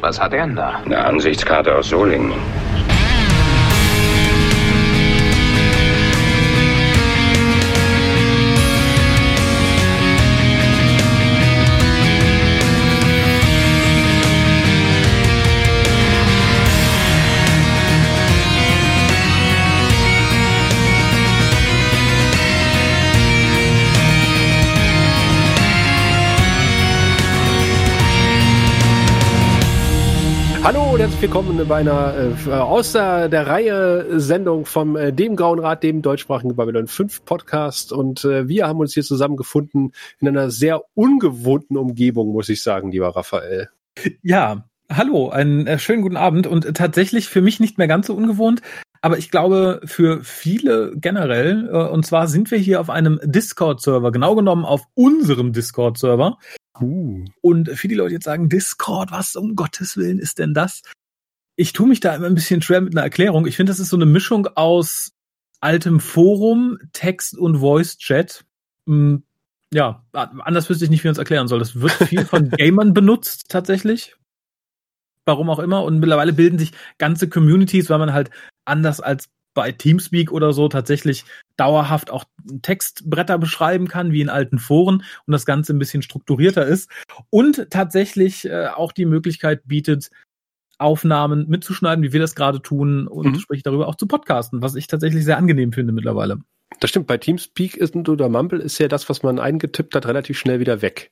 Was hat er denn da? Eine Ansichtskarte aus Solingen. Herzlich willkommen bei einer äh, außer der Reihe Sendung vom äh, dem Grauen Rat, dem deutschsprachigen Babylon 5 Podcast. Und äh, wir haben uns hier zusammengefunden in einer sehr ungewohnten Umgebung, muss ich sagen, lieber Raphael. Ja, hallo, einen äh, schönen guten Abend und tatsächlich für mich nicht mehr ganz so ungewohnt. Aber ich glaube, für viele generell, äh, und zwar sind wir hier auf einem Discord-Server, genau genommen auf unserem Discord-Server. Uh. Und viele Leute jetzt sagen, Discord, was um Gottes Willen ist denn das? Ich tue mich da immer ein bisschen schwer mit einer Erklärung. Ich finde, das ist so eine Mischung aus altem Forum, Text und Voice-Chat. Hm, ja, anders wüsste ich nicht, wie man es erklären soll. Das wird viel von Gamern benutzt, tatsächlich. Warum auch immer. Und mittlerweile bilden sich ganze Communities, weil man halt anders als bei Teamspeak oder so tatsächlich dauerhaft auch Textbretter beschreiben kann, wie in alten Foren und das Ganze ein bisschen strukturierter ist und tatsächlich äh, auch die Möglichkeit bietet, Aufnahmen mitzuschneiden, wie wir das gerade tun und Mhm. sprich darüber auch zu podcasten, was ich tatsächlich sehr angenehm finde mittlerweile. Das stimmt, bei Teamspeak ist, oder Mumble ist ja das, was man eingetippt hat, relativ schnell wieder weg.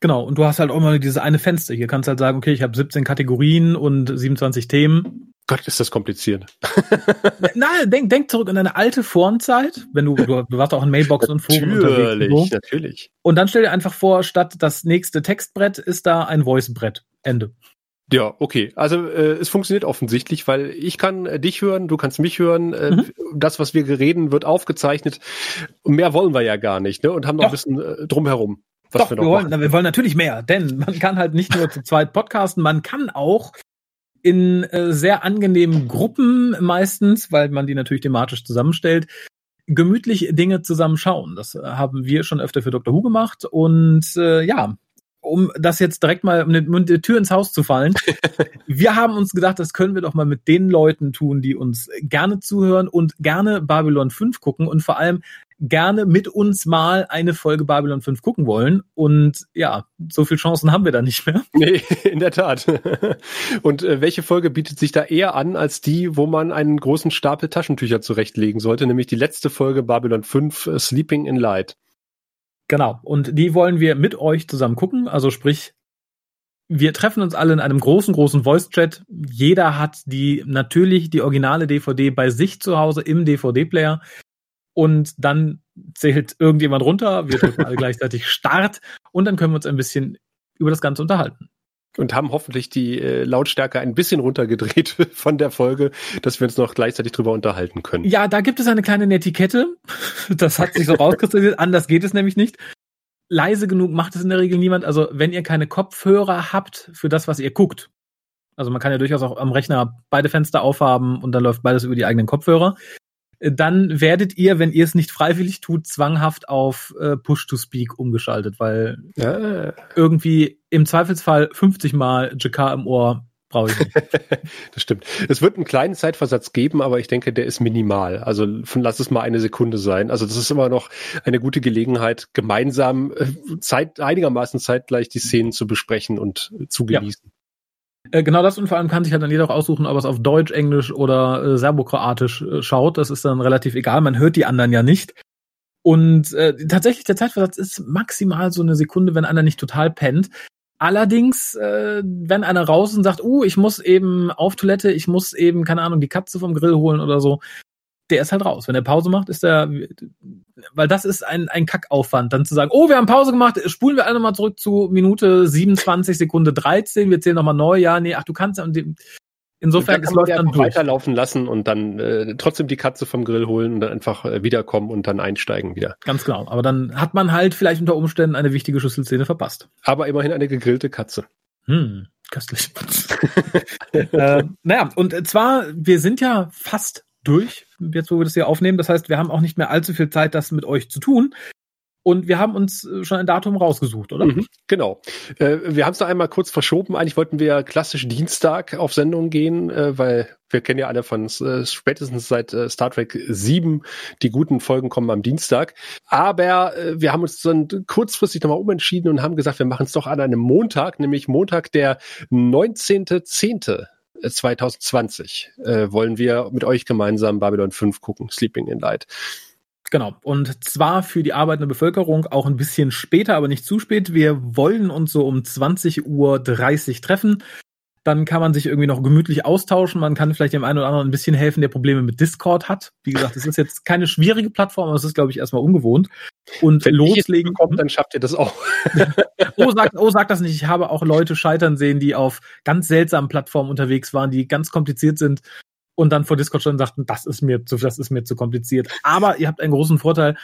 Genau, und du hast halt auch mal dieses eine Fenster. Hier kannst du halt sagen, okay, ich habe 17 Kategorien und 27 Themen. Gott, ist das kompliziert. Nein, denk, denk zurück an deine alte Forenzeit, wenn du, du, du warst auch in Mailbox und Foren unterwegs. Natürlich, natürlich. und dann stell dir einfach vor, statt das nächste Textbrett ist da ein Voicebrett. Ende. Ja, okay. Also äh, es funktioniert offensichtlich, weil ich kann äh, dich hören, du kannst mich hören. Äh, Mhm. Das, was wir reden, wird aufgezeichnet. Und mehr wollen wir ja gar nicht, ne? Und haben noch ein Doch. bisschen äh, drumherum. Was Doch, wir wir, noch wollen, machen. wir wollen natürlich mehr, denn man kann halt nicht nur zu zweit podcasten, man kann auch in äh, sehr angenehmen Gruppen meistens, weil man die natürlich thematisch zusammenstellt, gemütlich Dinge zusammen schauen. Das äh, haben wir schon öfter für Dr. Who gemacht und äh, ja, um das jetzt direkt mal um die Tür ins Haus zu fallen. wir haben uns gedacht, das können wir doch mal mit den Leuten tun, die uns gerne zuhören und gerne Babylon 5 gucken und vor allem gerne mit uns mal eine Folge Babylon 5 gucken wollen. Und ja, so viel Chancen haben wir da nicht mehr. Nee, in der Tat. Und äh, welche Folge bietet sich da eher an als die, wo man einen großen Stapel Taschentücher zurechtlegen sollte, nämlich die letzte Folge Babylon 5 äh, Sleeping in Light. Genau. Und die wollen wir mit euch zusammen gucken. Also sprich, wir treffen uns alle in einem großen, großen Voice-Chat. Jeder hat die, natürlich die originale DVD bei sich zu Hause im DVD-Player. Und dann zählt irgendjemand runter. Wir drücken alle gleichzeitig Start. Und dann können wir uns ein bisschen über das Ganze unterhalten. Und haben hoffentlich die äh, Lautstärke ein bisschen runtergedreht von der Folge, dass wir uns noch gleichzeitig drüber unterhalten können. Ja, da gibt es eine kleine Netiquette. Das hat sich so rauskristallisiert. Anders geht es nämlich nicht. Leise genug macht es in der Regel niemand. Also wenn ihr keine Kopfhörer habt für das, was ihr guckt, also man kann ja durchaus auch am Rechner beide Fenster aufhaben und dann läuft beides über die eigenen Kopfhörer, dann werdet ihr, wenn ihr es nicht freiwillig tut, zwanghaft auf äh, Push-to-Speak umgeschaltet, weil Ja, irgendwie im Zweifelsfall 50 Mal JK im Ohr brauche ich nicht. das stimmt. Es wird einen kleinen Zeitversatz geben, aber ich denke, der ist minimal. Also von, lass es mal eine Sekunde sein. Also das ist immer noch eine gute Gelegenheit, gemeinsam äh, Zeit, einigermaßen zeitgleich die Szenen zu besprechen und zu Ja. Äh, Genau das und vor allem kann sich halt dann jeder auch aussuchen, ob er es auf Deutsch, Englisch oder äh, Serbokroatisch äh, schaut. Das ist dann relativ egal. Man hört die anderen ja nicht. Und äh, tatsächlich, der Zeitversatz ist maximal so eine Sekunde, wenn einer nicht total pennt. Allerdings, äh, wenn einer raus und sagt, uh, ich muss eben auf Toilette, ich muss eben, keine Ahnung, die Katze vom Grill holen oder so, der ist halt raus. Wenn er Pause macht, ist er, weil das ist ein, ein Kackaufwand, dann zu sagen, oh, wir haben Pause gemacht, spulen wir alle nochmal zurück zu Minute 27, Sekunde 13, wir zählen nochmal neu, ja, nee, ach, du kannst ja, und dem, insofern, es läuft dann durch. weiterlaufen lassen und dann äh, trotzdem die Katze vom Grill holen und dann einfach äh, wiederkommen und dann einsteigen wieder. Ganz genau. Aber dann hat man halt vielleicht unter Umständen eine wichtige Schlüsselszene verpasst. Aber immerhin eine gegrillte Katze. Hm, köstlich. äh, naja, und zwar, wir sind ja fast durch, jetzt wo wir das hier aufnehmen. Das heißt, wir haben auch nicht mehr allzu viel Zeit, das mit euch zu tun. Und wir haben uns äh, schon ein Datum rausgesucht, oder? Mhm, genau. Äh, wir haben es da einmal kurz verschoben. Eigentlich wollten wir klassisch Dienstag auf Sendung gehen, äh, weil wir kennen ja alle von äh, spätestens seit äh, Star Trek 7, die guten Folgen kommen am Dienstag. Aber äh, wir haben uns dann kurzfristig nochmal umentschieden und haben gesagt, wir machen es doch an einem Montag, nämlich Montag der 19.10. 2020 äh, wollen wir mit euch gemeinsam Babylon 5 gucken, Sleeping in Light. Genau. Und zwar für die arbeitende Bevölkerung auch ein bisschen später, aber nicht zu spät. Wir wollen uns so um 20.30 Uhr treffen. Dann kann man sich irgendwie noch gemütlich austauschen. Man kann vielleicht dem einen oder anderen ein bisschen helfen, der Probleme mit Discord hat. Wie gesagt, es ist jetzt keine schwierige Plattform, aber es ist, glaube ich, erstmal ungewohnt. Und Wenn loslegen. kommt, dann schafft ihr das auch. oh, sag, oh, sag das nicht. Ich habe auch Leute scheitern sehen, die auf ganz seltsamen Plattformen unterwegs waren, die ganz kompliziert sind und dann vor Discord schon sagten, das ist mir zu, das ist mir zu kompliziert. Aber ihr habt einen großen Vorteil.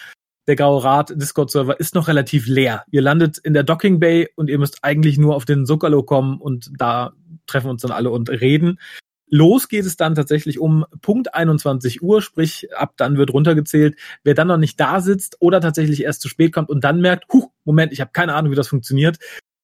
Der Graue Rat Discord-Server ist noch relativ leer. Ihr landet in der Docking Bay und ihr müsst eigentlich nur auf den Zuckerlo kommen und da treffen uns dann alle und reden. Los geht es dann tatsächlich um Punkt 21 Uhr, sprich ab dann wird runtergezählt. Wer dann noch nicht da sitzt oder tatsächlich erst zu spät kommt und dann merkt, huh, Moment, ich habe keine Ahnung, wie das funktioniert,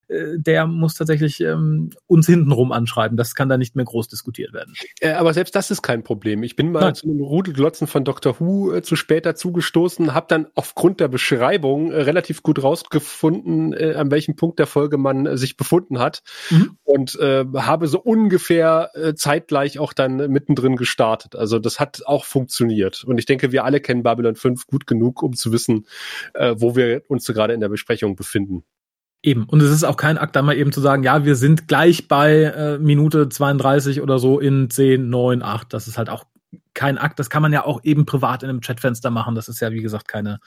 der muss tatsächlich ähm, uns hintenrum anschreiben. Das kann da nicht mehr groß diskutiert werden. Äh, aber selbst das ist kein Problem. Ich bin mal Nein. zu einem Rudelglotzen von Dr. Who äh, zu spät dazugestoßen, habe dann aufgrund der Beschreibung äh, relativ gut rausgefunden, äh, an welchem Punkt der Folge man äh, sich befunden hat mhm. und äh, habe so ungefähr äh, zeitgleich auch dann mittendrin gestartet. Also das hat auch funktioniert. Und ich denke, wir alle kennen Babylon 5 gut genug, um zu wissen, äh, wo wir uns so gerade in der Besprechung befinden. Eben. Und es ist auch kein Akt, da mal eben zu sagen, ja, wir sind gleich bei äh, Minute 32 oder so in 10, 9, 8. Das ist halt auch kein Akt. Das kann man ja auch eben privat in einem Chatfenster machen. Das ist ja, wie gesagt, keine,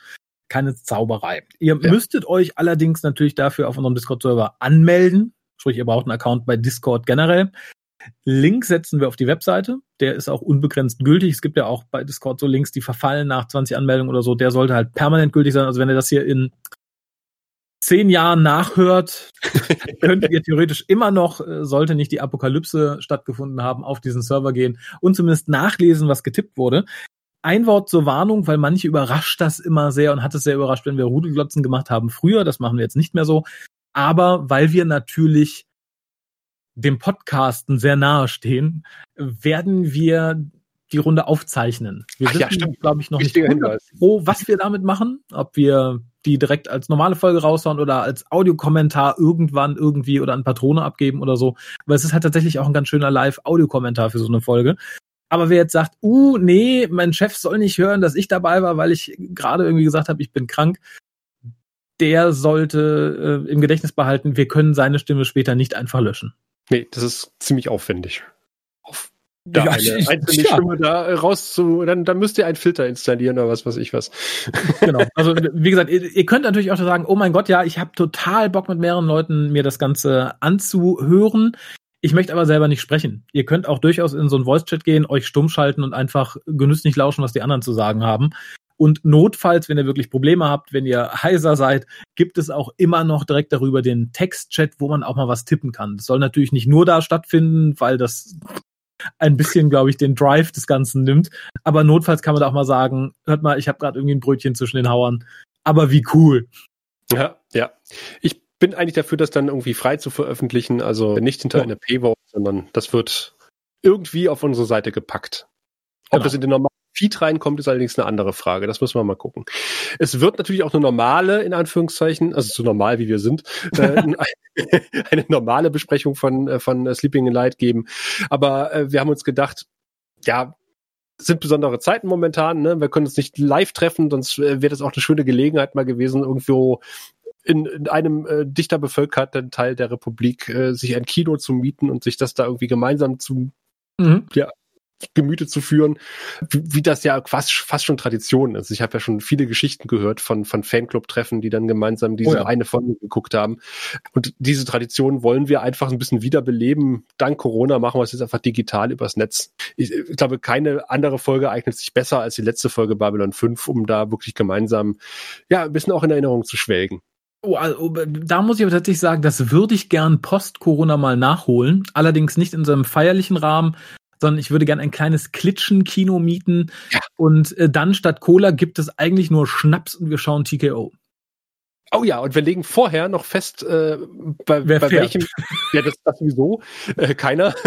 keine Zauberei. Ihr ja. müsstet euch allerdings natürlich dafür auf unserem Discord-Server anmelden. Sprich, ihr braucht einen Account bei Discord generell. Link setzen wir auf die Webseite. Der ist auch unbegrenzt gültig. Es gibt ja auch bei Discord so Links, die verfallen nach 20 Anmeldungen oder so. Der sollte halt permanent gültig sein. Also wenn ihr das hier in zehn Jahren nachhört, könntet ihr theoretisch immer noch, äh, sollte nicht die Apokalypse stattgefunden haben, auf diesen Server gehen und zumindest nachlesen, was getippt wurde. Ein Wort zur Warnung, weil manche überrascht das immer sehr und hat es sehr überrascht, wenn wir Rudelglotzen gemacht haben früher. Das machen wir jetzt nicht mehr so. Aber weil wir natürlich dem Podcasten sehr nahe stehen, werden wir die Runde aufzeichnen. Wir Ach, wissen, ja, glaube ich, noch Wichtiger nicht pro, was wir damit machen, ob wir die direkt als normale Folge raushauen oder als Audiokommentar irgendwann irgendwie oder an Patrone abgeben oder so. Weil es ist halt tatsächlich auch ein ganz schöner Live-Audiokommentar für so eine Folge. Aber wer jetzt sagt, uh, nee, mein Chef soll nicht hören, dass ich dabei war, weil ich gerade irgendwie gesagt habe, ich bin krank, der sollte äh, im Gedächtnis behalten, wir können seine Stimme später nicht einfach löschen. Nee, das ist ziemlich aufwendig. Da ja, eine einzelne ja. Stimme da raus zu, dann, dann müsst ihr einen Filter installieren oder was weiß ich was. Genau. Also wie gesagt, ihr, ihr könnt natürlich auch sagen, oh mein Gott, ja, ich habe total Bock mit mehreren Leuten mir das Ganze anzuhören. Ich möchte aber selber nicht sprechen. Ihr könnt auch durchaus in so einen Voice-Chat gehen, euch stumm schalten und einfach genüsslich lauschen, was die anderen zu sagen haben. Und notfalls, wenn ihr wirklich Probleme habt, wenn ihr heiser seid, gibt es auch immer noch direkt darüber den Text-Chat, wo man auch mal was tippen kann. Das soll natürlich nicht nur da stattfinden, weil das ein bisschen, glaube ich, den Drive des Ganzen nimmt. Aber notfalls kann man da auch mal sagen, hört mal, ich habe gerade irgendwie ein Brötchen zwischen den Hauern. Aber wie cool. Ja, ja. Ich bin eigentlich dafür, das dann irgendwie frei zu veröffentlichen, also nicht hinter ja. einer Paywall, sondern das wird irgendwie auf unsere Seite gepackt. Ob genau. das in den normalen Feed reinkommt, ist allerdings eine andere Frage. Das müssen wir mal gucken. Es wird natürlich auch eine normale, in Anführungszeichen, also so normal wie wir sind, äh, eine normale Besprechung von, äh, von Sleeping in Light geben. Aber äh, wir haben uns gedacht, ja, sind besondere Zeiten momentan. Ne? Wir können uns nicht live treffen, sonst äh, wäre das auch eine schöne Gelegenheit mal gewesen, irgendwo in, in einem äh, dichter bevölkerten Teil der Republik äh, sich ein Kino zu mieten und sich das da irgendwie gemeinsam zu mhm. ja, Gemüte zu führen, wie das ja fast, fast schon Tradition ist. Ich habe ja schon viele Geschichten gehört von, von Fanclub-Treffen, die dann gemeinsam diese oh ja. eine Folge geguckt haben. Und diese Tradition wollen wir einfach ein bisschen wiederbeleben. Dank Corona machen wir es jetzt einfach digital übers Netz. Ich, ich glaube, keine andere Folge eignet sich besser als die letzte Folge Babylon 5, um da wirklich gemeinsam, ja, ein bisschen auch in Erinnerung zu schwelgen. Oh, also, da muss ich aber tatsächlich sagen, das würde ich gern post-Corona mal nachholen. Allerdings nicht in so einem feierlichen Rahmen, sondern ich würde gerne ein kleines Klitschen-Kino mieten. Ja. Und äh, dann statt Cola gibt es eigentlich nur Schnaps und wir schauen TKO. Oh ja, und wir legen vorher noch fest, äh, bei, Wer bei fährt? welchem. Ja, das, das sowieso. Äh, keiner.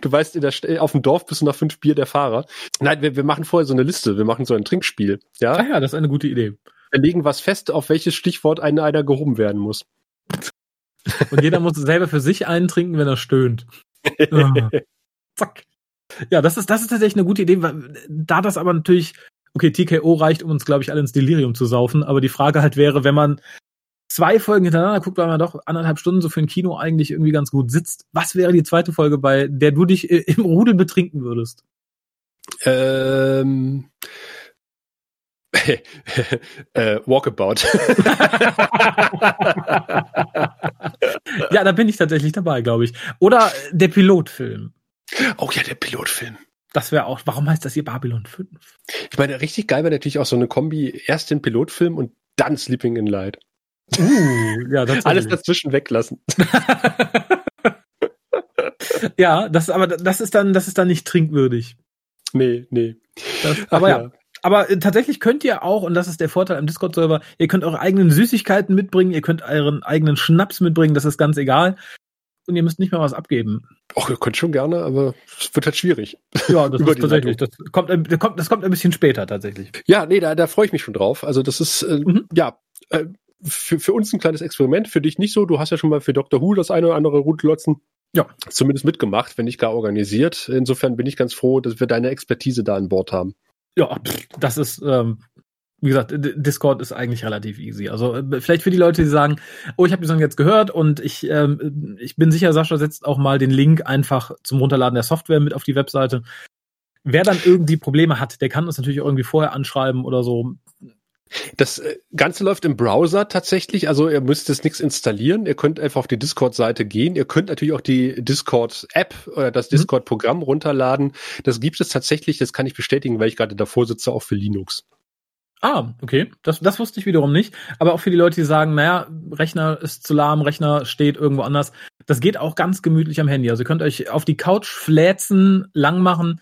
du weißt, in der, St- auf dem Dorf bist du nach fünf Bier der Fahrer. Nein, wir, wir machen vorher so eine Liste. Wir machen so ein Trinkspiel. Ja, Ah ja, das ist eine gute Idee. wir legen was fest, auf welches Stichwort ein einer gehoben werden muss. Und jeder muss selber für sich einen trinken, wenn er stöhnt. Zack. Ja, das ist, das ist tatsächlich eine gute Idee, weil, da das aber natürlich, okay, TKO reicht, um uns, glaube ich, alle ins Delirium zu saufen, aber die Frage halt wäre, wenn man zwei Folgen hintereinander guckt, weil man doch anderthalb Stunden so für ein Kino eigentlich irgendwie ganz gut sitzt, was wäre die zweite Folge, bei der du dich i- im Rudel betrinken würdest? Ähm. Äh, Walkabout. ja, da bin ich tatsächlich dabei, glaube ich. Oder äh, der Pilotfilm. oh ja, der Pilotfilm. Das wäre auch, warum heißt das hier Babylon 5? Ich meine, richtig geil wäre natürlich auch so eine Kombi, erst den Pilotfilm und dann Sleeping in Light. Uh, ja, Alles dazwischen weglassen. ja, das aber das ist dann das ist dann nicht trinkwürdig. Nee, nee. Das, aber ja. Aber äh, tatsächlich könnt ihr auch, und das ist der Vorteil am Discord-Server, ihr könnt eure eigenen Süßigkeiten mitbringen, ihr könnt euren eigenen Schnaps mitbringen, das ist ganz egal. Und ihr müsst nicht mal was abgeben. Och, ihr könnt schon gerne, aber es wird halt schwierig. Ja, das ist tatsächlich. Das kommt, ein- das kommt, das kommt ein bisschen später tatsächlich. Ja, nee, da, da freue ich mich schon drauf. Also das ist, äh, Mhm. ja, äh, für, für uns ein kleines Experiment, für dich nicht so. Du hast ja schon mal für Dr. Who das eine oder andere Rutlotzen Ja. zumindest mitgemacht, wenn nicht gar organisiert. Insofern bin ich ganz froh, dass wir deine Expertise da an Bord haben. Ja, das ist, ähm, wie gesagt, Discord ist eigentlich relativ easy. Also äh, vielleicht für die Leute, die sagen, oh, ich habe die Song jetzt gehört und ich, ähm, ich bin sicher, Sascha setzt auch mal den Link einfach zum Runterladen der Software mit auf die Webseite. Wer dann irgendwie Probleme hat, der kann uns natürlich irgendwie vorher anschreiben oder so. Das äh, Ganze läuft im Browser tatsächlich, also ihr müsst jetzt nichts installieren. Ihr könnt einfach auf die Discord-Seite gehen. Ihr könnt natürlich auch die Discord-App oder das Mhm. Discord-Programm runterladen. Das gibt es tatsächlich, das kann ich bestätigen, weil ich gerade davor sitze, auch für Linux. Ah, okay. Das, das wusste ich wiederum nicht. Aber auch für die Leute, die sagen, naja, Rechner ist zu lahm, Rechner steht irgendwo anders. Das geht auch ganz gemütlich am Handy. Also ihr könnt euch auf die Couch fläzen, lang machen,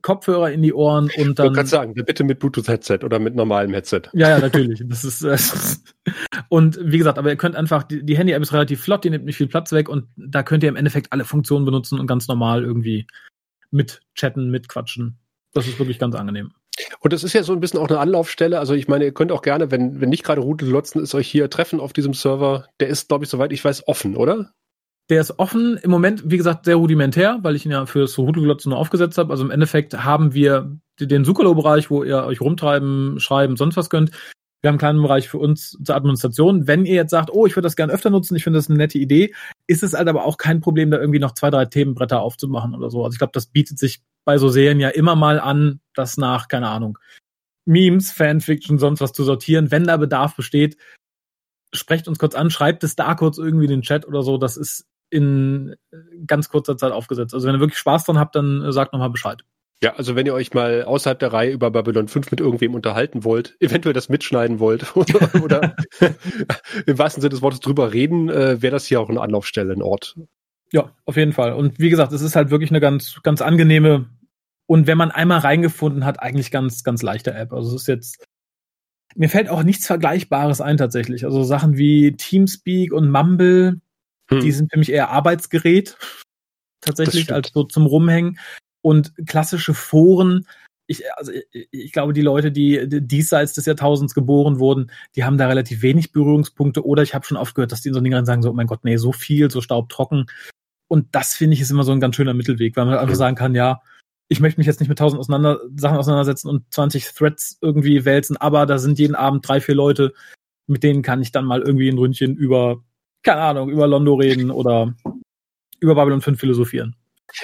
Kopfhörer in die Ohren und Ich wollte dann. gerade sagen, bitte mit Bluetooth-Headset oder mit normalem Headset. Ja, ja, natürlich. Das ist äh, und wie gesagt, aber ihr könnt einfach die, die Handy-App ist relativ flott, die nimmt nicht viel Platz weg und da könnt ihr im Endeffekt alle Funktionen benutzen und ganz normal irgendwie mit chatten, mit quatschen. Das ist wirklich ganz angenehm. Und das ist ja so ein bisschen auch eine Anlaufstelle. Also ich meine, ihr könnt auch gerne, wenn, wenn nicht gerade Rudellotzen ist, euch hier treffen auf diesem Server. Der ist, glaube ich, soweit ich weiß, offen, oder? Der ist offen im Moment, wie gesagt, sehr rudimentär, weil ich ihn ja für so Rudelglotze nur aufgesetzt habe. Also im Endeffekt haben wir den Sukalo-Bereich, wo ihr euch rumtreiben, schreiben, sonst was könnt. Wir haben einen kleinen Bereich für uns zur Administration. Wenn ihr jetzt sagt, oh, ich würde das gerne öfter nutzen, ich finde das eine nette Idee, ist es halt aber auch kein Problem, da irgendwie noch zwei, drei Themenbretter aufzumachen oder so. Also ich glaube, das bietet sich bei so Serien ja immer mal an, das nach, keine Ahnung, Memes, Fanfiction, sonst was zu sortieren. Wenn da Bedarf besteht, sprecht uns kurz an, schreibt es da kurz irgendwie in den Chat oder so. Das ist in ganz kurzer Zeit aufgesetzt. Also wenn ihr wirklich Spaß dran habt, dann äh, sagt nochmal Bescheid. Ja, also wenn ihr euch mal außerhalb der Reihe über Babylon 5 mit irgendwem unterhalten wollt, eventuell das mitschneiden wollt oder, oder im wahrsten Sinne des Wortes drüber reden, äh, wäre das hier auch eine Anlaufstelle, ein Ort. Ja, auf jeden Fall. Und wie gesagt, es ist halt wirklich eine ganz, ganz angenehme und wenn man einmal reingefunden hat, eigentlich ganz, ganz leichte App. Also es ist jetzt, mir fällt auch nichts Vergleichbares ein tatsächlich. Also Sachen wie Teamspeak und Mumble, Hm. die sind für mich eher Arbeitsgerät tatsächlich als so zum Rumhängen und klassische Foren. Ich, also ich, ich glaube, die Leute, die die diesseits des Jahrtausends geboren wurden, die haben da relativ wenig Berührungspunkte. Oder ich habe schon oft gehört, dass die in so Dingen sagen so, oh mein Gott, nee, so viel, so staubtrocken. Und das finde ich ist immer so ein ganz schöner Mittelweg, weil man einfach Mhm. sagen kann, ja, ich möchte mich jetzt nicht mit tausend auseinander, Sachen auseinandersetzen und 20 Threads irgendwie wälzen, aber da sind jeden Abend drei, vier Leute, mit denen kann ich dann mal irgendwie ein Ründchen über, keine Ahnung, über Londo reden oder über Babylon 5 philosophieren.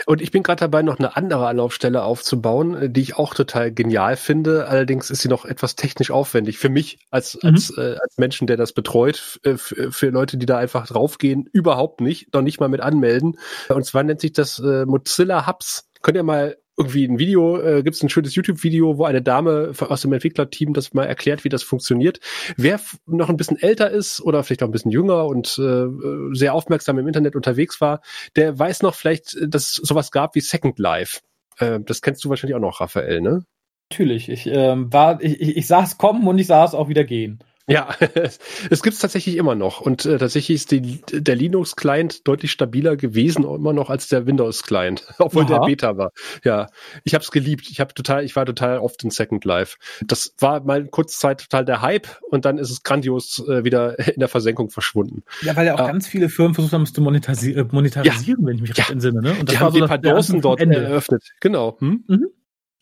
Und ich bin gerade dabei, noch eine andere Anlaufstelle aufzubauen, äh, die ich auch total genial finde. Allerdings ist sie noch etwas technisch aufwendig für mich als, Mhm. als, äh, als Menschen, der das betreut. Äh, f- für Leute, die da einfach draufgehen, überhaupt nicht, noch nicht mal mit anmelden. Und zwar nennt sich das äh, Mozilla Hubs. Könnt ihr mal irgendwie ein Video, äh, gibt es ein schönes YouTube-Video, wo eine Dame aus dem Entwicklerteam das mal erklärt, wie das funktioniert. Wer noch ein bisschen älter ist oder vielleicht auch ein bisschen jünger und äh, sehr aufmerksam im Internet unterwegs war, der weiß noch vielleicht, dass es sowas gab wie Second Life. Äh, das kennst du wahrscheinlich auch noch, Raphael, ne? Natürlich, ich ähm, war, ich, ich, ich sah es kommen und ich sah es auch wieder gehen. Ja, es gibt es tatsächlich immer noch. Und äh, tatsächlich ist die, der Linux-Client deutlich stabiler gewesen, immer noch als der Windows-Client, obwohl Aha. der Beta war. Ja, ich habe es geliebt. Ich habe total, ich war total oft in Second Life. Das war mal kurze Zeit total der Hype und dann ist es grandios äh, wieder in der Versenkung verschwunden. Ja, weil ja auch äh, ganz viele Firmen versucht haben, es zu monetarisi äh, monetarisieren, ja. wenn ich mich recht entsinne. Ne? Und das die war haben so ein paar Dosen dort Ende. eröffnet. Genau. Hm? Mhm.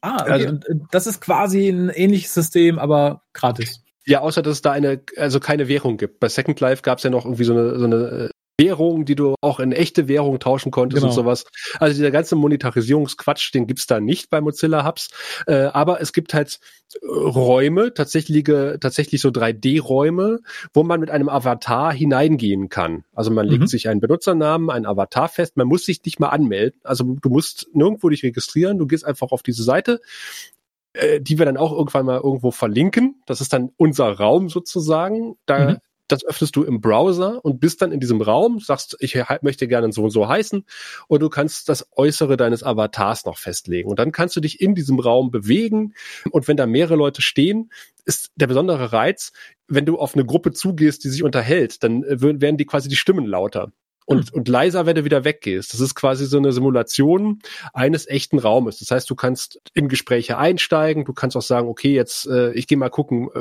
Ah, okay. also, das ist quasi ein ähnliches System, aber gratis. Ja, außer dass es da eine, also keine Währung gibt. Bei Second Life gab es ja noch irgendwie so eine, so eine äh, Währung, die du auch in echte Währung tauschen konntest genau. und sowas. Also dieser ganze Monetarisierungsquatsch, den gibt's da nicht bei Mozilla Hubs. Äh, aber es gibt halt äh, Räume, tatsächliche, tatsächlich so 3D-Räume, wo man mit einem Avatar hineingehen kann. Also man legt mhm. sich einen Benutzernamen, einen Avatar fest. Man muss sich nicht mal anmelden. Also du musst nirgendwo dich registrieren. Du gehst einfach auf diese Seite, äh, die wir dann auch irgendwann mal irgendwo verlinken. Das ist dann unser Raum sozusagen. Da, mhm. Das öffnest du im Browser und bist dann in diesem Raum, sagst, ich möchte gerne so und so heißen und du kannst das Äußere deines Avatars noch festlegen. Und dann kannst du dich in diesem Raum bewegen und wenn da mehrere Leute stehen, ist der besondere Reiz, wenn du auf eine Gruppe zugehst, die sich unterhält, dann äh, werden die quasi die Stimmen lauter und, mhm. und leiser, wenn du wieder weggehst. Das ist quasi so eine Simulation eines echten Raumes. Das heißt, du kannst in Gespräche einsteigen, du kannst auch sagen, okay, jetzt äh, ich gehe mal gucken, äh,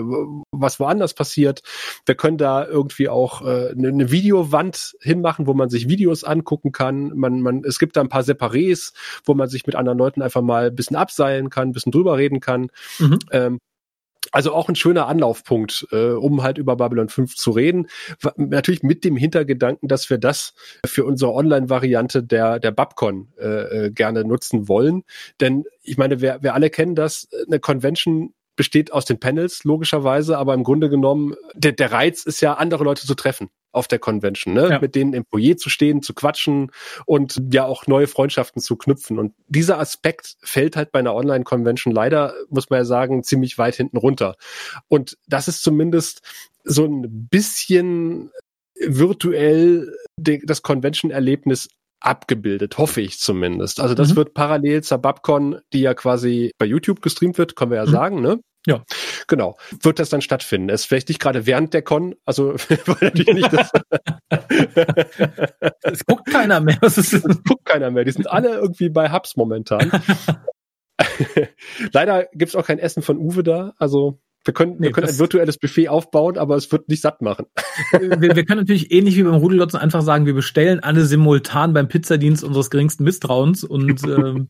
was woanders passiert. Wir können da irgendwie auch äh, eine, eine Videowand hinmachen, wo man sich Videos angucken kann. Man, man, es gibt da ein paar Separés, wo man sich mit anderen Leuten einfach mal ein bisschen abseilen kann, ein bisschen drüber reden kann. Mhm. Ähm, also auch ein schöner Anlaufpunkt, äh, um halt über Babylon 5 zu reden. Natürlich mit dem Hintergedanken, dass wir das für unsere Online-Variante der, der Babcon äh, äh, gerne nutzen wollen. Denn ich meine, wir, wir alle kennen das, eine Convention besteht aus den Panels, logischerweise, aber im Grunde genommen, der, der Reiz ist ja, andere Leute zu treffen auf der Convention, ne? Ja. mit denen im Foyer zu stehen, zu quatschen und ja auch neue Freundschaften zu knüpfen. Und dieser Aspekt fällt halt bei einer Online-Convention leider, muss man ja sagen, ziemlich weit hinten runter. Und das ist zumindest so ein bisschen virtuell das Convention-Erlebnis abgebildet, hoffe ich zumindest. Also das mhm. wird parallel zur Babcon, die ja quasi bei YouTube gestreamt wird, können wir ja mhm. sagen, ne? Ja. Genau. Wird das dann stattfinden? Es ist vielleicht nicht gerade während der Con, also weil natürlich nicht das. es guckt keiner mehr. es guckt keiner mehr. Die sind alle irgendwie bei Hubs momentan. Leider gibt's auch kein Essen von Uwe da, also wir können, nee, wir können ein virtuelles Buffet aufbauen, aber es wird nicht satt machen. wir, wir können natürlich ähnlich wie beim Rudellotzen einfach sagen, wir bestellen alle simultan beim Pizzadienst unseres geringsten Misstrauens und ähm,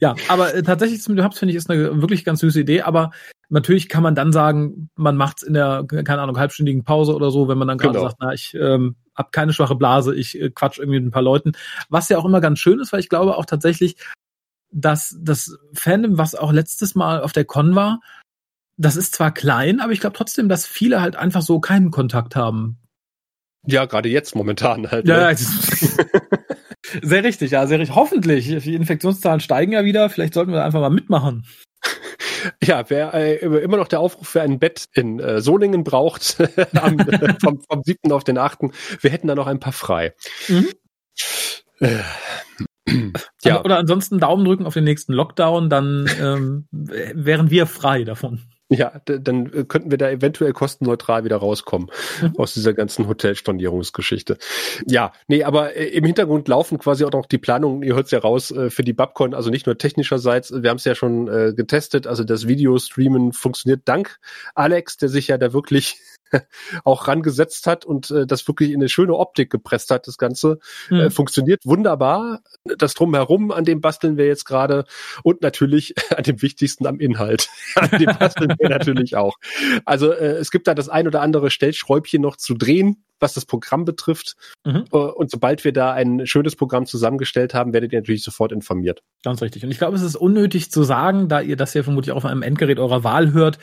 ja, aber äh, tatsächlich mit Hubs finde ich ist eine wirklich ganz süße Idee, aber natürlich kann man dann sagen, man macht's in der, keine Ahnung, halbstündigen Pause oder so, wenn man dann gerade genau. sagt, na, ich ähm, hab keine schwache Blase, ich äh, quatsch irgendwie mit ein paar Leuten. Was ja auch immer ganz schön ist, weil ich glaube auch tatsächlich, dass das Fandom, was auch letztes Mal auf der Con war, das ist zwar klein, aber ich glaube trotzdem, dass viele halt einfach so keinen Kontakt haben. Ja, gerade jetzt momentan halt. Ja, ne? sehr richtig, ja, sehr richtig. Hoffentlich. Die Infektionszahlen steigen ja wieder. Vielleicht sollten wir einfach mal mitmachen. Ja, wer äh, immer noch der Aufruf für ein Bett in äh, Solingen braucht, am, äh, vom, vom 7. auf den 8. Wir hätten da noch ein paar frei. Mhm. Äh, ja. Oder ansonsten Daumen drücken auf den nächsten Lockdown, dann ähm, wären wir frei davon. Ja, dann äh, könnten wir da eventuell kostenneutral wieder rauskommen mhm. aus dieser ganzen Hotelstornierungsgeschichte. Ja, nee, aber äh, im Hintergrund laufen quasi auch noch die Planungen, ihr hört es ja raus, äh, für die Babcon, also nicht nur technischerseits, wir haben es ja schon getestet, also das Videostreamen funktioniert dank Alex, der sich ja da wirklich auch rangesetzt hat und äh, das wirklich in eine schöne Optik gepresst hat, das Ganze. Mhm. Äh, funktioniert wunderbar. Das drumherum, an dem basteln wir jetzt gerade und natürlich an dem wichtigsten am Inhalt. an dem basteln wir natürlich auch. Also äh, es gibt da das ein oder andere Stellschräubchen noch zu drehen, was das Programm betrifft. Mhm. Äh, und sobald wir da ein schönes Programm zusammengestellt haben, werdet ihr natürlich sofort informiert. Ganz richtig. Und ich glaube, es ist unnötig zu sagen, da ihr das ja vermutlich auch auf einem Endgerät eurer Wahl hört,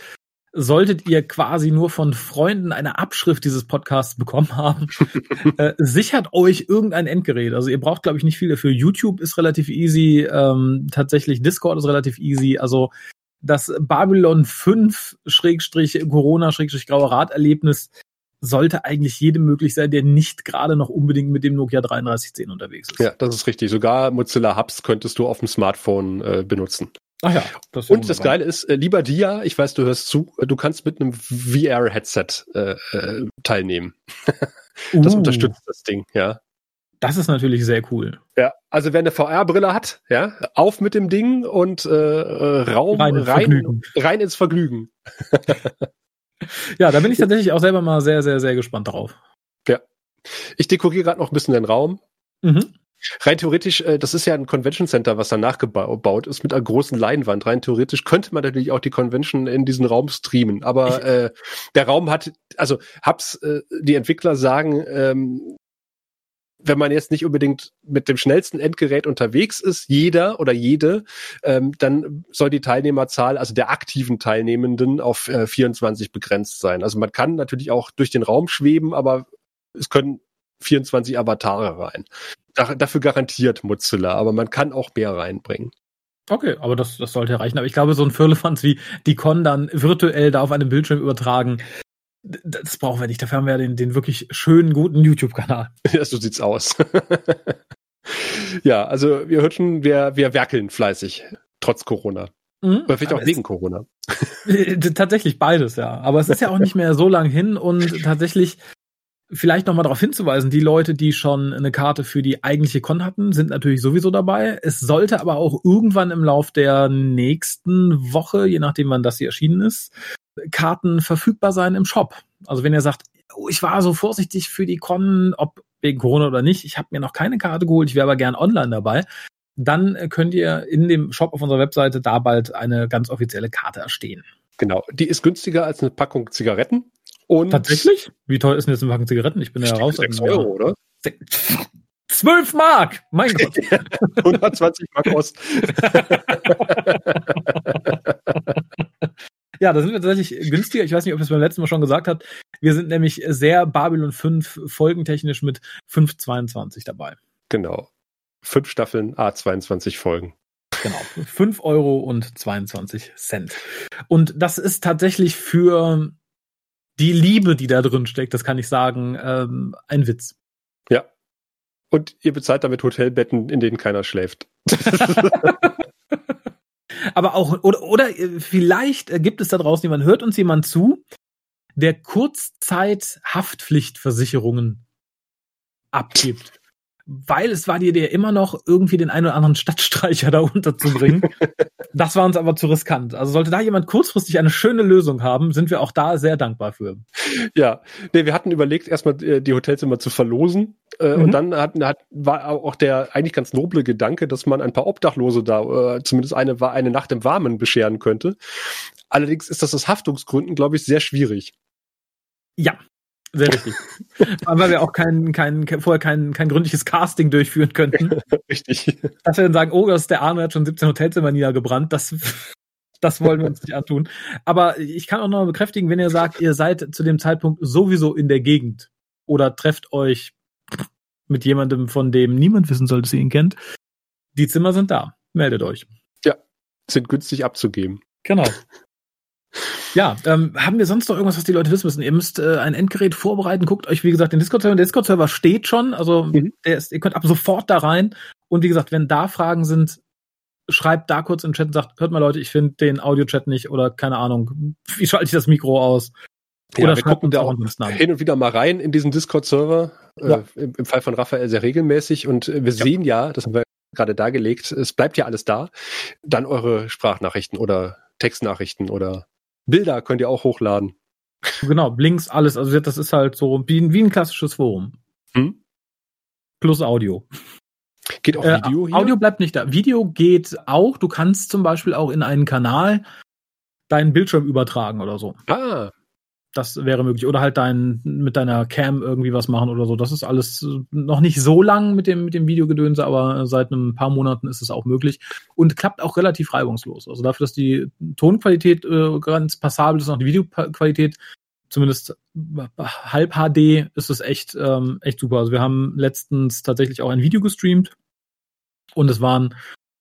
solltet ihr quasi nur von Freunden eine Abschrift dieses Podcasts bekommen haben, äh, sichert euch irgendein Endgerät. Also ihr braucht, glaube ich, nicht viel dafür. YouTube ist relativ easy, ähm, tatsächlich Discord ist relativ easy. Also das Babylon 5 Schrägstrich Corona Schrägstrich Grauer Rad Erlebnis sollte eigentlich jedem möglich sein, der nicht gerade noch unbedingt mit dem Nokia 3310 unterwegs ist. Ja, das ist richtig. Sogar Mozilla Hubs könntest du auf dem Smartphone äh, benutzen. Ach ja. Das und das Geile ist, äh, lieber Dia, ich weiß, du hörst zu, äh, du kannst mit einem VR-Headset äh, äh, teilnehmen. das uh. unterstützt das Ding, ja. Das ist natürlich sehr cool. Ja, also wer eine VR-Brille hat, ja, auf mit dem Ding und äh, äh Raum rein, ins rein, rein ins Vergnügen. ja, da bin ich tatsächlich auch selber mal sehr, sehr, sehr gespannt drauf. Ja. Ich dekoriere gerade noch ein bisschen den Raum. Mhm. Rein theoretisch, äh, das ist ja ein Convention Center, was da nachgebaut ist mit einer großen Leinwand. Rein theoretisch könnte man natürlich auch die Convention in diesen Raum streamen. Aber äh, der Raum hat, also hab's äh, die Entwickler sagen, ähm, wenn man jetzt nicht unbedingt mit dem schnellsten Endgerät unterwegs ist, jeder oder jede, ähm, dann soll die Teilnehmerzahl, also der aktiven Teilnehmenden, auf äh, 24 begrenzt sein. Also man kann natürlich auch durch den Raum schweben, aber es können 24 Avatare rein. Da, dafür garantiert Mozilla, aber man kann auch mehr reinbringen. Okay, aber das, das sollte reichen. Aber ich glaube, so ein Firlefanz wie die Con dann virtuell da auf einem Bildschirm übertragen, das brauchen wir nicht. Dafür haben wir den, den wirklich schönen, guten YouTube-Kanal. Ja, so sieht's aus. ja, also wir hört schon, wir, wir werkeln fleißig, trotz Corona. Mhm, Oder vielleicht auch wegen Corona. tatsächlich beides, ja. Aber es ist ja auch nicht mehr so lang hin und tatsächlich vielleicht nochmal darauf hinzuweisen, die Leute, die schon eine Karte für die eigentliche Con hatten, sind natürlich sowieso dabei. Es sollte aber auch irgendwann im Lauf der nächsten Woche, je nachdem wann das hier erschienen ist, Karten verfügbar sein im Shop. Also wenn ihr sagt, oh, ich war so vorsichtig für die Con, ob wegen Corona oder nicht, ich habe mir noch keine Karte geholt, ich wäre aber gern online dabei, dann könnt ihr in dem Shop auf unserer Webseite da bald eine ganz offizielle Karte erstehen. Genau, die ist günstiger als eine Packung Zigaretten. Und Tatsächlich? Wie teuer ist denn jetzt eine Packung Zigaretten? Ich bin ja raus. 6 Euro, oder? 12 Mark! Mein Gott. 120 Mark Ost. Ja, da sind wir tatsächlich günstiger. Ich weiß nicht, ob ich es beim letzten Mal schon gesagt habe. Wir sind nämlich sehr Babylon 5 folgentechnisch mit 5,22 dabei. Genau. Fünf Staffeln, A22 Folgen. Genau. 5 Euro und 22 Cent. Und das ist tatsächlich für die Liebe, die da drin steckt, das kann ich sagen, ähm, ein Witz. Ja. Und ihr bezahlt damit Hotelbetten, in denen keiner schläft. Aber auch, oder, oder äh, vielleicht gibt es da draußen jemand, hört uns jemand zu, der Kurzzeit-Haftpflichtversicherungen abgibt. Weil es war dir ja immer noch irgendwie den einen oder anderen Stadtstreicher da unterzubringen. Das war uns aber zu riskant. Also sollte da jemand kurzfristig eine schöne Lösung haben, sind wir auch da sehr dankbar für. Ja, nee, wir hatten überlegt, erstmal äh, die Hotelzimmer zu verlosen. Äh, mhm. Und dann hat, hat, war auch der eigentlich ganz noble Gedanke, dass man ein paar Obdachlose da, äh, zumindest eine, eine Nacht im Warmen bescheren könnte. Allerdings ist das aus Haftungsgründen, glaube ich, sehr schwierig. Ja, sehr richtig. Weil wir auch kein, kein, vorher kein, kein gründliches Casting durchführen könnten. Richtig. Dass wir dann sagen, oh, das ist der Arne, hat schon 17 Hotelzimmer niedergebrannt. Das, das wollen wir uns nicht antun. Aber ich kann auch noch mal bekräftigen, wenn ihr sagt, ihr seid zu dem Zeitpunkt sowieso in der Gegend oder trefft euch mit jemandem, von dem niemand wissen soll, dass ihr ihn kennt. Die Zimmer sind da. Meldet euch. Ja, sind günstig abzugeben. Genau. Ja, ähm, haben wir sonst noch irgendwas, was die Leute wissen müssen? Ihr müsst äh, ein Endgerät vorbereiten. Guckt euch, wie gesagt, den Discord-Server. Der Discord-Server steht schon. Also mhm. ist, ihr könnt ab sofort da rein. Und wie gesagt, wenn da Fragen sind, schreibt da kurz im Chat und sagt, hört mal Leute, ich finde den Audio-Chat nicht oder keine Ahnung, wie schalte ich das Mikro aus? Oder ja, wir gucken da auch hin und wieder mal rein in diesen Discord-Server. Äh, ja. Äh, im, im, Fall von Raphael sehr regelmäßig. Und äh, wir ja. sehen ja, das haben wir gerade dargelegt, es bleibt ja alles da. Dann eure Sprachnachrichten oder Textnachrichten oder Bilder könnt ihr auch hochladen. Genau, Links, alles. Also das ist halt so wie, wie ein klassisches Forum. Hm? Plus Audio. Geht auch Video äh, hier? Audio bleibt nicht da. Video geht auch. Du kannst zum Beispiel auch in einen Kanal deinen Bildschirm übertragen oder so. Ah, das wäre möglich. Oder halt dein, mit deiner Cam irgendwie was machen oder so. Das ist alles noch nicht so lang mit dem, mit dem Videogedönse, aber seit ein paar Monaten ist es auch möglich und klappt auch relativ reibungslos. Also dafür, dass die Tonqualität äh, ganz passabel ist, und auch die Videoqualität zumindest halb HD ist es echt, ähm, echt super. Also wir haben letztens tatsächlich auch ein Video gestreamt und es waren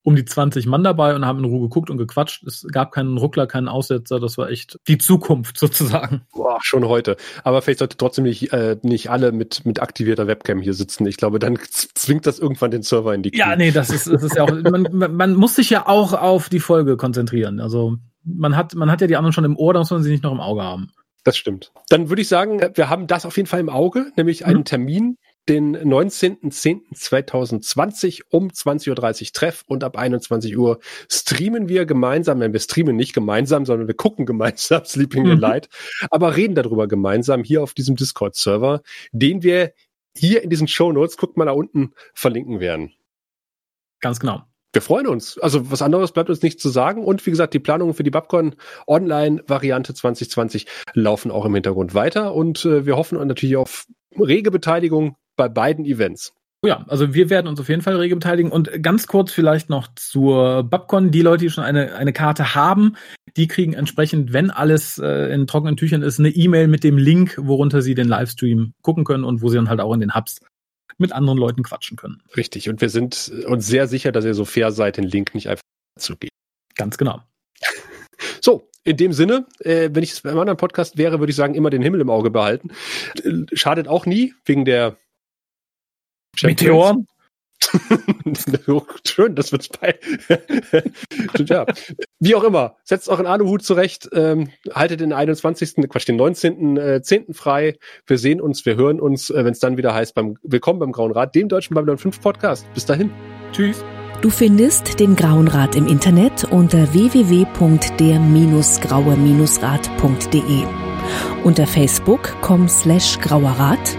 um die 20 Mann dabei und haben in Ruhe geguckt und gequatscht. Es gab keinen Ruckler, keinen Aussetzer. Das war echt die Zukunft sozusagen. Boah, schon heute. Aber vielleicht sollte trotzdem nicht, äh, nicht alle mit, mit aktivierter Webcam hier sitzen. Ich glaube, dann zwingt das irgendwann den Server in die Knie. Ja, nee, das ist, das ist ja auch, man, man muss sich ja auch auf die Folge konzentrieren. Also man hat, man hat ja die anderen schon im Ohr, da muss man sie nicht noch im Auge haben. Das stimmt. Dann würde ich sagen, wir haben das auf jeden Fall im Auge, nämlich einen mhm. Termin, den 19.10.2020 um 20.30 Uhr Treff und ab 21 Uhr streamen wir gemeinsam, wenn wir streamen nicht gemeinsam, sondern wir gucken gemeinsam Sleeping in mhm. Light, aber reden darüber gemeinsam hier auf diesem Discord-Server, den wir hier in diesen Show Notes, guckt mal da unten, verlinken werden. Ganz genau wir freuen uns. Also was anderes bleibt uns nicht zu sagen. Und wie gesagt, die Planungen für die Babcon Online-Variante 2020 laufen auch im Hintergrund weiter. Und äh, wir hoffen natürlich auf rege Beteiligung bei beiden Events. Oh ja, also wir werden uns auf jeden Fall rege beteiligen. Und ganz kurz vielleicht noch zur Babcon. Die Leute, die schon eine, eine Karte haben, die kriegen entsprechend, wenn alles äh, in trockenen Tüchern ist, eine E-Mail mit dem Link, worunter sie den Livestream gucken können und wo sie dann halt auch in den Hubs mit anderen Leuten quatschen können. Richtig. Und wir sind uns sehr sicher, dass ihr so fair seid, den Link nicht einfach zu geben. Ganz genau. So, in dem Sinne, äh, wenn ich es beim anderen Podcast wäre, würde ich sagen, immer den Himmel im Auge behalten. Äh, schadet auch nie, wegen der Meteoren. Schön, das wird bei. ja. Wie auch immer, setzt euren Aluhut zurecht, ähm, haltet den 21., Quatsch, den 19. Äh, 10. frei. Wir sehen uns, wir hören uns, äh, wenn es dann wieder heißt, beim Willkommen beim Grauen Rat, dem deutschen Babylon 5 Podcast. Bis dahin. Tschüss. Du findest den Grauen Rat im Internet unter www.der-graue-rat.de, unter facebook.com slash grauerrat